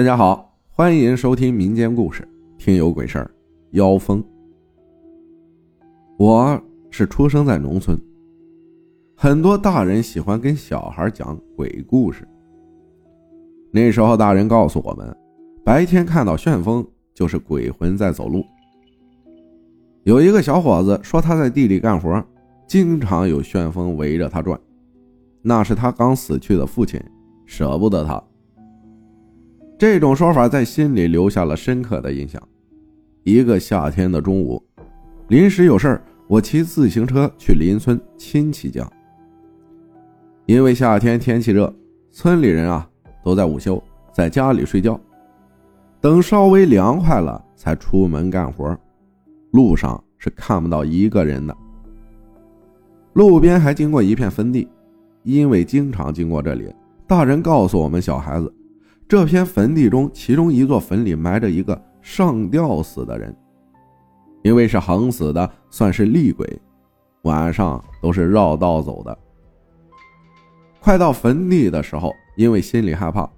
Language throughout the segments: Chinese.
大家好，欢迎收听民间故事，听有鬼事儿，妖风。我是出生在农村，很多大人喜欢跟小孩讲鬼故事。那时候大人告诉我们，白天看到旋风就是鬼魂在走路。有一个小伙子说他在地里干活，经常有旋风围着他转，那是他刚死去的父亲，舍不得他。这种说法在心里留下了深刻的印象。一个夏天的中午，临时有事我骑自行车去邻村亲戚家。因为夏天天气热，村里人啊都在午休，在家里睡觉，等稍微凉快了才出门干活。路上是看不到一个人的，路边还经过一片坟地，因为经常经过这里，大人告诉我们小孩子。这片坟地中，其中一座坟里埋着一个上吊死的人，因为是横死的，算是厉鬼，晚上都是绕道走的。快到坟地的时候，因为心里害怕，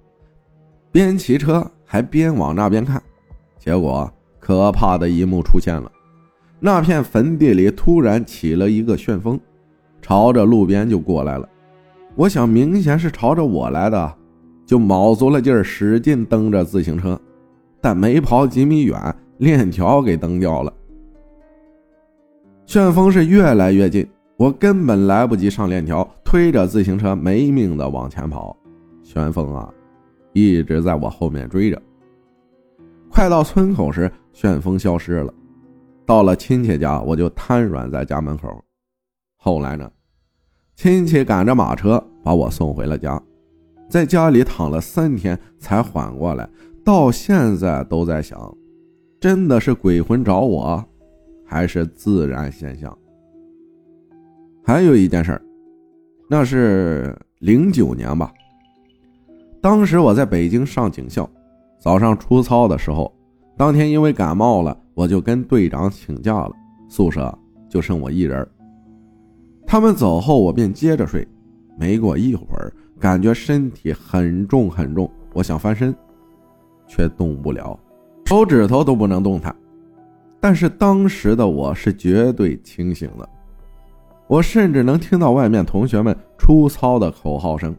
边骑车还边往那边看，结果可怕的一幕出现了：那片坟地里突然起了一个旋风，朝着路边就过来了。我想，明显是朝着我来的。就卯足了劲儿，使劲蹬着自行车，但没跑几米远，链条给蹬掉了。旋风是越来越近，我根本来不及上链条，推着自行车没命的往前跑。旋风啊，一直在我后面追着。快到村口时，旋风消失了。到了亲戚家，我就瘫软在家门口。后来呢，亲戚赶着马车把我送回了家。在家里躺了三天才缓过来，到现在都在想，真的是鬼魂找我，还是自然现象？还有一件事儿那是零九年吧。当时我在北京上警校，早上出操的时候，当天因为感冒了，我就跟队长请假了，宿舍就剩我一人。他们走后，我便接着睡。没过一会儿。感觉身体很重很重，我想翻身，却动不了，手指头都不能动弹。但是当时的我是绝对清醒的，我甚至能听到外面同学们出操的口号声。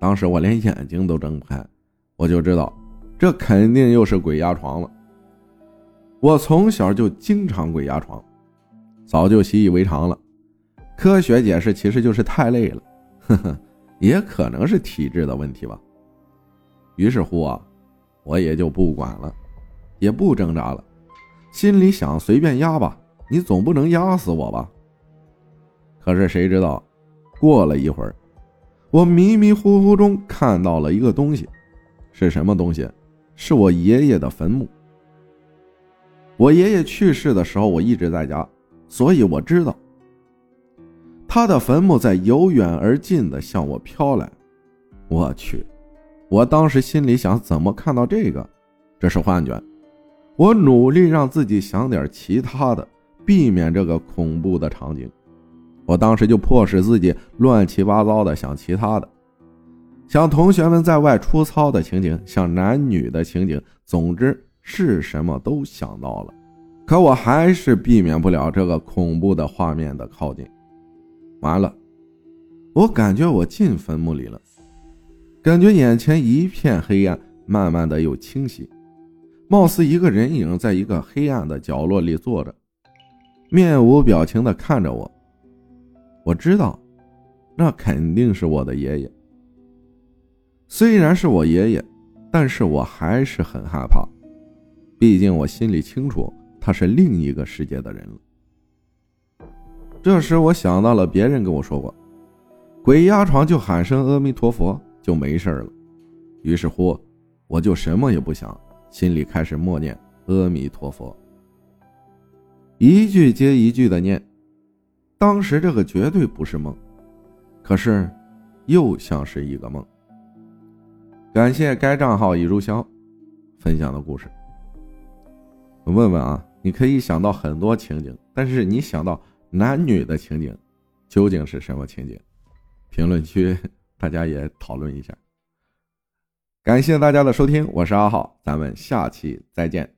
当时我连眼睛都睁不开，我就知道这肯定又是鬼压床了。我从小就经常鬼压床，早就习以为常了。科学解释其实就是太累了，呵呵。也可能是体质的问题吧。于是乎啊，我也就不管了，也不挣扎了，心里想随便压吧，你总不能压死我吧。可是谁知道，过了一会儿，我迷迷糊糊中看到了一个东西，是什么东西？是我爷爷的坟墓。我爷爷去世的时候，我一直在家，所以我知道。他的坟墓在由远而近的向我飘来，我去！我当时心里想：怎么看到这个？这是幻觉。我努力让自己想点其他的，避免这个恐怖的场景。我当时就迫使自己乱七八糟的想其他的，想同学们在外出操的情景，想男女的情景，总之是什么都想到了。可我还是避免不了这个恐怖的画面的靠近。完了，我感觉我进坟墓里了，感觉眼前一片黑暗，慢慢的又清晰，貌似一个人影在一个黑暗的角落里坐着，面无表情的看着我。我知道，那肯定是我的爷爷。虽然是我爷爷，但是我还是很害怕，毕竟我心里清楚他是另一个世界的人了。这时我想到了别人跟我说过，鬼压床就喊声阿弥陀佛就没事了。于是乎，我就什么也不想，心里开始默念阿弥陀佛，一句接一句的念。当时这个绝对不是梦，可是又像是一个梦。感谢该账号已注销分享的故事。我问问啊，你可以想到很多情景，但是你想到。男女的情景究竟是什么情景？评论区 大家也讨论一下。感谢大家的收听，我是阿浩，咱们下期再见。